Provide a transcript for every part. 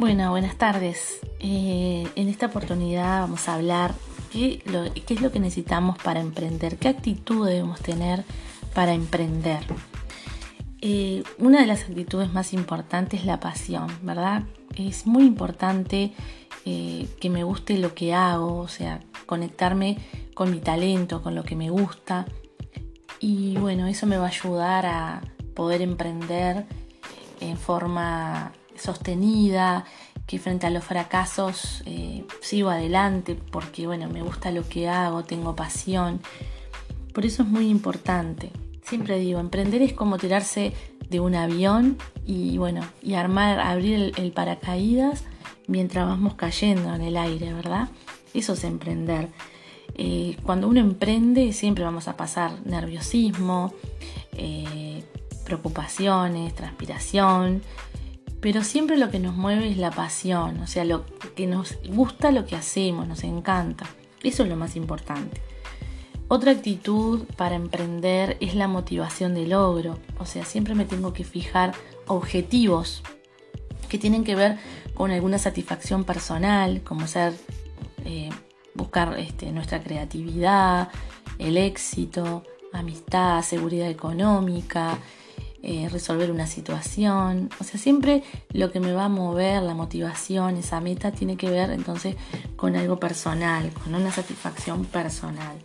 Bueno, buenas tardes. Eh, en esta oportunidad vamos a hablar qué, qué es lo que necesitamos para emprender, qué actitud debemos tener para emprender. Eh, una de las actitudes más importantes es la pasión, ¿verdad? Es muy importante eh, que me guste lo que hago, o sea, conectarme con mi talento, con lo que me gusta. Y bueno, eso me va a ayudar a poder emprender en forma sostenida, que frente a los fracasos eh, sigo adelante porque bueno, me gusta lo que hago, tengo pasión. Por eso es muy importante. Siempre digo, emprender es como tirarse de un avión y bueno, y armar, abrir el, paracaídas mientras vamos cayendo en el aire, ¿verdad? Eso es emprender. Eh, cuando uno emprende siempre vamos a pasar nerviosismo, eh, preocupaciones, transpiración, pero siempre lo que nos mueve es la pasión, o sea, lo que nos gusta lo que hacemos, nos encanta. Eso es lo más importante. Otra actitud para emprender es la motivación de logro, o sea, siempre me tengo que fijar objetivos que tienen que ver con alguna satisfacción personal, como ser eh, buscar este, nuestra creatividad, el éxito, amistad, seguridad económica, eh, resolver una situación. O sea, siempre lo que me va a mover, la motivación, esa meta, tiene que ver entonces con algo personal, con una satisfacción personal.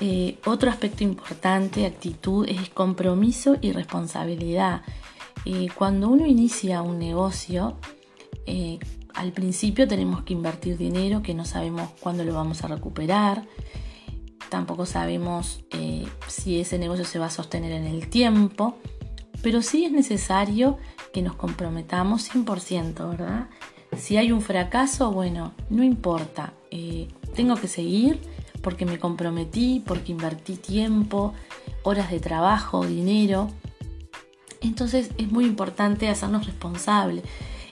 Eh, otro aspecto importante, actitud, es compromiso y responsabilidad. Eh, cuando uno inicia un negocio, al principio tenemos que invertir dinero que no sabemos cuándo lo vamos a recuperar tampoco sabemos eh, si ese negocio se va a sostener en el tiempo, pero sí es necesario que nos comprometamos 100%, ¿verdad? Si hay un fracaso, bueno, no importa, eh, tengo que seguir porque me comprometí, porque invertí tiempo, horas de trabajo, dinero. Entonces es muy importante hacernos responsables.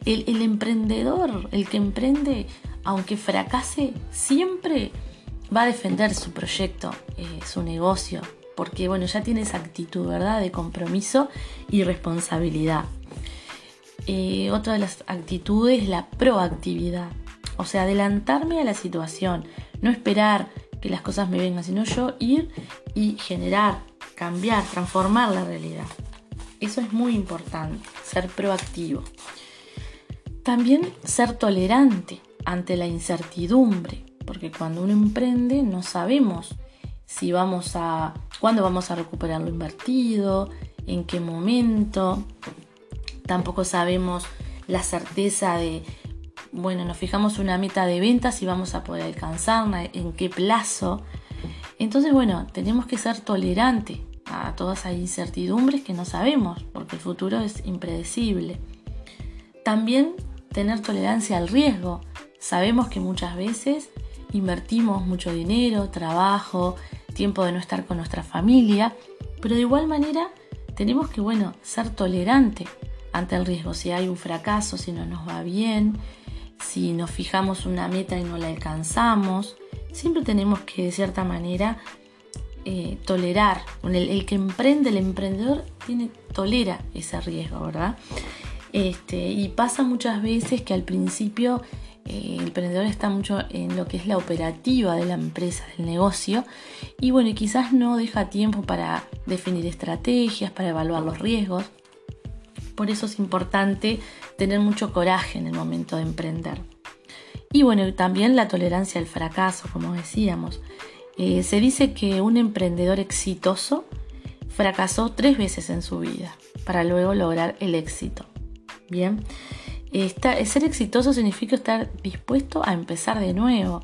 El, el emprendedor, el que emprende, aunque fracase, siempre va a defender su proyecto, eh, su negocio, porque bueno, ya tiene esa actitud, ¿verdad?, de compromiso y responsabilidad. Eh, otra de las actitudes es la proactividad, o sea, adelantarme a la situación, no esperar que las cosas me vengan, sino yo ir y generar, cambiar, transformar la realidad. Eso es muy importante, ser proactivo. También ser tolerante ante la incertidumbre porque cuando uno emprende no sabemos si vamos a, cuándo vamos a recuperar lo invertido, en qué momento, tampoco sabemos la certeza de, bueno, nos fijamos una meta de ventas y vamos a poder alcanzarla, en qué plazo. Entonces, bueno, tenemos que ser tolerantes a todas esas incertidumbres que no sabemos, porque el futuro es impredecible. También tener tolerancia al riesgo. Sabemos que muchas veces invertimos mucho dinero, trabajo, tiempo de no estar con nuestra familia, pero de igual manera tenemos que, bueno, ser tolerante ante el riesgo. Si hay un fracaso, si no nos va bien, si nos fijamos una meta y no la alcanzamos, siempre tenemos que, de cierta manera, eh, tolerar. El, el, que emprende, el emprendedor, tiene, tolera ese riesgo, ¿verdad? Este, y pasa muchas veces que al principio el emprendedor está mucho en lo que es la operativa de la empresa, del negocio, y bueno, quizás no deja tiempo para definir estrategias, para evaluar los riesgos. Por eso es importante tener mucho coraje en el momento de emprender. Y bueno, también la tolerancia al fracaso, como decíamos. Eh, se dice que un emprendedor exitoso fracasó tres veces en su vida para luego lograr el éxito. Bien, ser exitoso significa estar dispuesto a empezar de nuevo.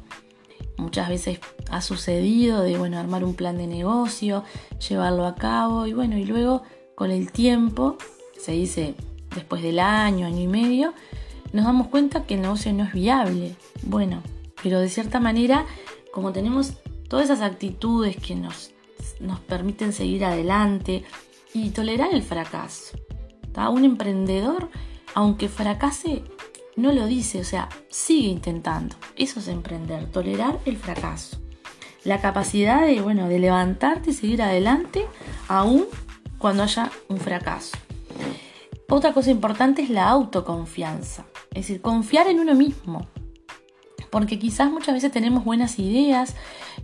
Muchas veces ha sucedido de bueno, armar un plan de negocio, llevarlo a cabo y bueno, y luego con el tiempo, se dice después del año, año y medio, nos damos cuenta que el negocio no es viable. Bueno, pero de cierta manera, como tenemos todas esas actitudes que nos, nos permiten seguir adelante y tolerar el fracaso. Un emprendedor aunque fracase, no lo dice, o sea, sigue intentando. Eso es emprender, tolerar el fracaso. La capacidad de, bueno, de levantarte y seguir adelante aún cuando haya un fracaso. Otra cosa importante es la autoconfianza. Es decir, confiar en uno mismo. Porque quizás muchas veces tenemos buenas ideas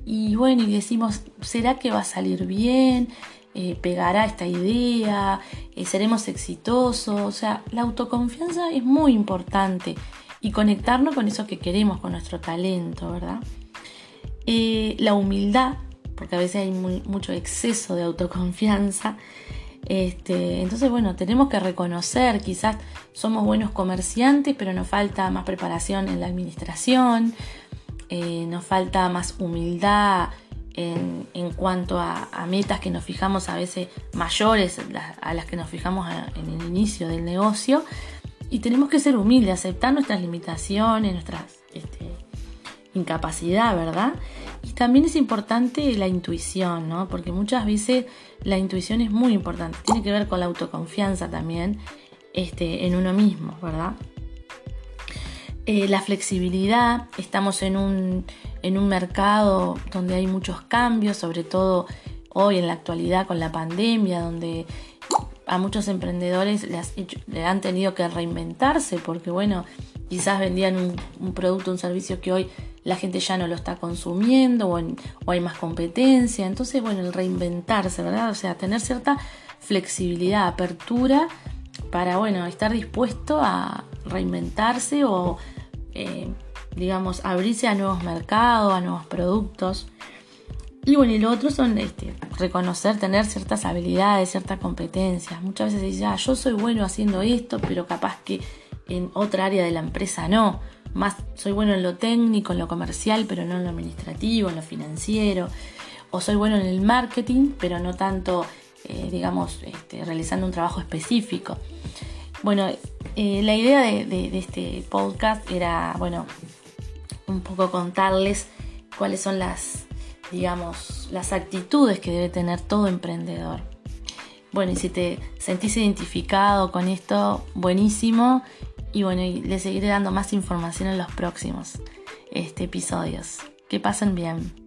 y bueno, y decimos, ¿será que va a salir bien? Eh, ¿Pegará esta idea? Eh, ¿Seremos exitosos? O sea, la autoconfianza es muy importante y conectarnos con eso que queremos, con nuestro talento, ¿verdad? Eh, la humildad, porque a veces hay mucho exceso de autoconfianza. Este, entonces, bueno, tenemos que reconocer, quizás somos buenos comerciantes, pero nos falta más preparación en la administración, nos falta más humildad en, cuanto a, metas que nos fijamos a veces mayores a las que nos fijamos en el inicio del negocio. Y tenemos que ser humildes, aceptar nuestras limitaciones, nuestras este, incapacidad, ¿verdad? Y también es importante la intuición, ¿no? Porque muchas veces la intuición es muy importante, tiene que ver con la autoconfianza también este, en uno mismo, ¿verdad? Eh, la flexibilidad, estamos en un, en un mercado donde hay muchos cambios, sobre todo hoy en la actualidad con la pandemia, donde a muchos emprendedores le han tenido que reinventarse porque, bueno, quizás vendían un, un, producto, un servicio que hoy la gente ya no lo está consumiendo o, o, hay más competencia. Entonces, bueno, el reinventarse, ¿verdad? O sea, tener cierta flexibilidad, apertura para, bueno, estar dispuesto a reinventarse o, eh, digamos, abrirse a nuevos mercados, a nuevos productos. Y bueno, y lo otro son este, reconocer, tener ciertas habilidades, ciertas competencias. Muchas veces se ah, yo soy bueno haciendo esto, pero capaz que en otra área de la empresa no. Más soy bueno en lo técnico, en lo comercial, pero no en lo administrativo, en lo financiero. O soy bueno en el marketing, pero no tanto, eh, digamos, este, realizando un trabajo específico. Bueno, eh, la idea de, este podcast era, bueno, un poco contarles cuáles son las, digamos, las actitudes que debe tener todo emprendedor. Bueno, y si te sentís identificado con esto, buenísimo. Y bueno, y les seguiré dando más información en los próximos este, episodios. Que pasen bien.